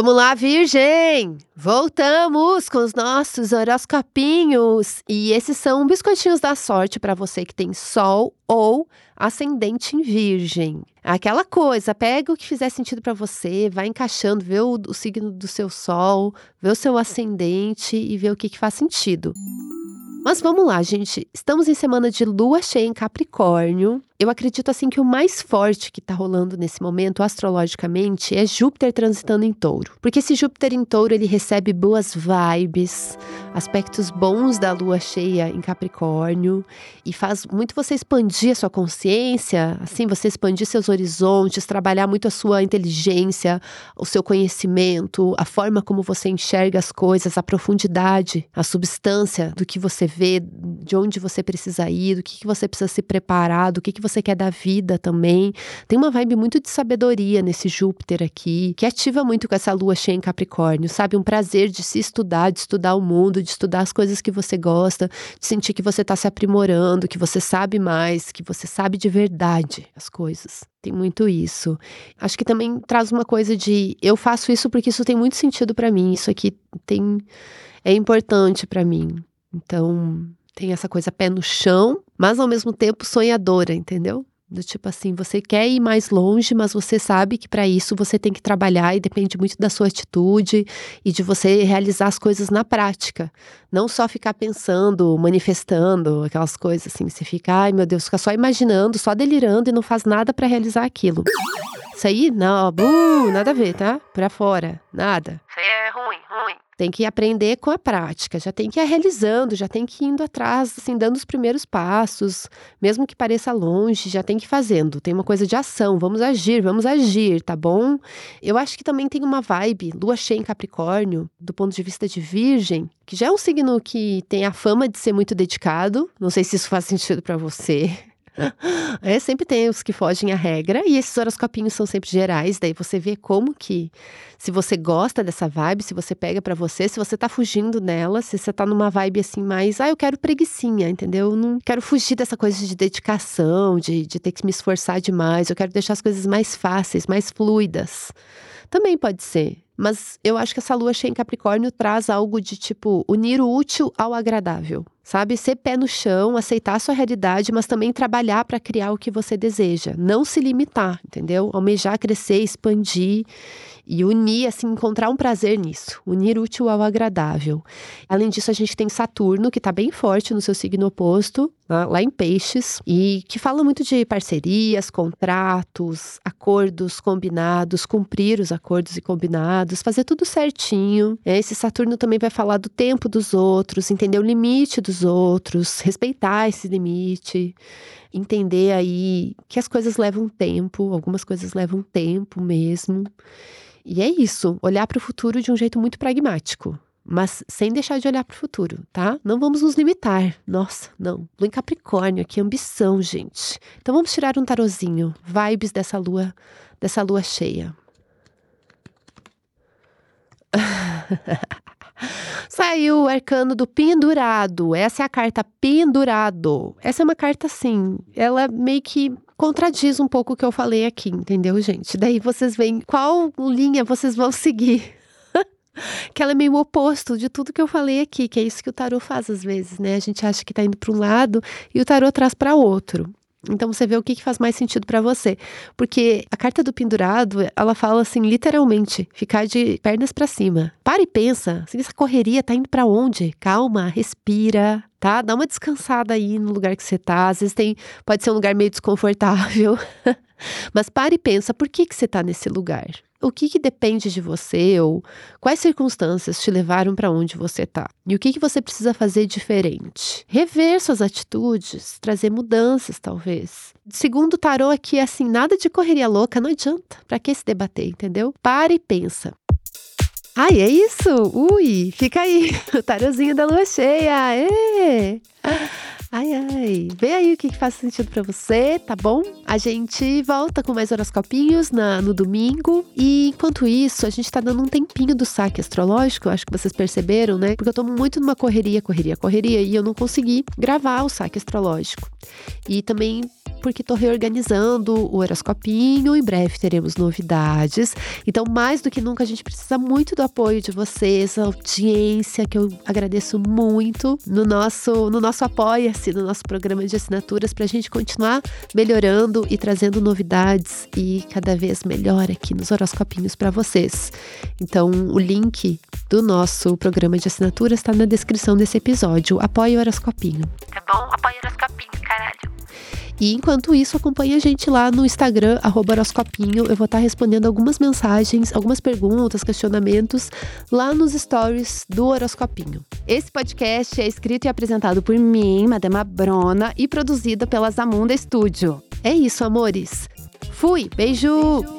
Vamos lá, Virgem! Voltamos com os nossos horoscopinhos. E esses são biscoitinhos da sorte para você que tem Sol ou ascendente em Virgem. Aquela coisa, pega o que fizer sentido para você, vai encaixando, vê o, o, signo do seu Sol, vê o seu ascendente e vê o que, que faz sentido. Mas vamos lá, gente. Estamos em semana de lua cheia em Capricórnio. Eu acredito assim que o mais forte que está rolando nesse momento astrologicamente é Júpiter transitando em Touro. Porque esse Júpiter em Touro, ele recebe boas vibes, aspectos bons da lua cheia em Capricórnio e faz muito você expandir a sua consciência, assim, você expandir seus horizontes, trabalhar muito a sua inteligência, o seu conhecimento, a forma como você enxerga as coisas, a profundidade, a substância do que você vê, de onde você precisa ir, do que, que você precisa se preparar, do que, que você quer da vida também. Tem uma vibe muito de sabedoria nesse Júpiter aqui, que ativa muito com essa lua cheia em Capricórnio, sabe? Um prazer de se estudar, de estudar o mundo, de estudar as coisas que você gosta, de sentir que você está se aprimorando, que você sabe mais, que você sabe de verdade as coisas. Tem muito isso. Acho que também traz uma coisa de eu faço isso porque isso tem muito sentido para mim, isso aqui tem é importante para mim. Então, tem essa coisa pé no chão, mas ao mesmo tempo sonhadora, entendeu? Do tipo assim, você quer ir mais longe, mas você sabe que para isso você tem que trabalhar e depende muito da sua atitude e de você realizar as coisas na prática. Não só ficar pensando, manifestando, aquelas coisas assim. Você fica, ai meu Deus, fica só imaginando, só delirando e não faz nada para realizar aquilo. Isso aí, não, nada a ver, tá? Pra fora, nada. Isso aí é ruim, ruim. Tem que aprender com a prática, já tem que ir realizando, já tem que ir indo atrás, assim, dando os primeiros passos, mesmo que pareça longe, já tem que ir fazendo. Tem uma coisa de ação, vamos agir, vamos agir, tá bom? Eu acho que também tem uma vibe, lua cheia em Capricórnio, do ponto de vista de Virgem, que já é um signo que tem a fama de ser muito dedicado. Não sei se isso faz sentido para você. É, sempre tem os que fogem à regra, e esses horoscopinhos são sempre gerais, daí você vê como que, se você gosta dessa vibe, se você pega para você, se você tá fugindo nela, se você tá numa vibe assim mais, ah, eu quero preguiçinha, entendeu? Eu não quero fugir dessa coisa de dedicação, de, de ter que me esforçar demais, eu quero deixar as coisas mais fáceis, mais fluidas. Também pode ser. Mas eu acho que essa lua cheia em Capricórnio traz algo de tipo unir o útil ao agradável, sabe? Ser pé no chão, aceitar a sua realidade, mas também trabalhar para criar o que você deseja. Não se limitar, entendeu? Almejar crescer, expandir e unir, assim, encontrar um prazer nisso, unir útil ao agradável. Além disso, a gente tem Saturno, que está bem forte no seu signo oposto, né, lá em Peixes, e que fala muito de parcerias, contratos, acordos combinados, cumprir os acordos e combinados, fazer tudo certinho. Esse Saturno também vai falar do tempo dos outros, entender o limite dos outros, respeitar esse limite entender aí que as coisas levam tempo, algumas coisas levam tempo mesmo. E é isso, olhar para o futuro de um jeito muito pragmático, mas sem deixar de olhar para o futuro, tá? Não vamos nos limitar. Nossa, não. Lua em Capricórnio, aqui ambição, gente. Então vamos tirar um tarozinho, vibes dessa lua, dessa lua cheia. Saiu o arcano do pendurado. Essa é a carta pendurado. Essa é uma carta assim, ela meio que contradiz um pouco o que eu falei aqui, entendeu, gente? Daí vocês veem qual linha vocês vão seguir. que ela é meio oposto de tudo que eu falei aqui, que é isso que o tarô faz às vezes, né? A gente acha que tá indo para um lado e o tarô traz para outro. Então você vê o que, que faz mais sentido para você. Porque a carta do pendurado, ela fala assim, literalmente, ficar de pernas para cima. Para e pensa, assim, essa correria tá indo para onde? Calma, respira, tá? Dá uma descansada aí no lugar que você tá. Às vezes tem, pode ser um lugar meio desconfortável. Mas pare e pensa, por que, que você está nesse lugar? O que, que depende de você ou quais circunstâncias te levaram para onde você está? E o que, que você precisa fazer diferente? Rever suas atitudes, trazer mudanças, talvez. Segundo o tarô aqui, assim, nada de correria louca, não adianta. Para que se debater, entendeu? Pare e pensa. Ai, é isso? Ui, fica aí. O tarozinho da lua cheia. Ê! Ai, ai. Vê aí o que faz sentido para você, tá bom? A gente volta com mais horoscopinhos na, no domingo. E enquanto isso, a gente tá dando um tempinho do saque astrológico, acho que vocês perceberam, né? Porque eu tô muito numa correria, correria, correria, e eu não consegui gravar o saque astrológico. E também porque tô reorganizando o horoscopinho. Em breve teremos novidades. Então, mais do que nunca, a gente precisa muito do apoio de vocês, a audiência, que eu agradeço muito no nosso, no nosso Apoia-se, no nosso programa de assinaturas, para a gente continuar melhorando e trazendo novidades e cada vez melhor aqui nos horoscopinhos para vocês. Então, o link do nosso programa de assinaturas está na descrição desse episódio. Apoie o horoscopinho. Tá bom? Apoie o horoscopinho, caralho. E enquanto isso, acompanhe a gente lá no Instagram, horoscopinho. Eu vou estar respondendo algumas mensagens, algumas perguntas, questionamentos lá nos stories do Horoscopinho. Esse podcast é escrito e apresentado por mim, Madama Brona, e produzido pela Zamunda Studio. É isso, amores. Fui, beijo. beijo.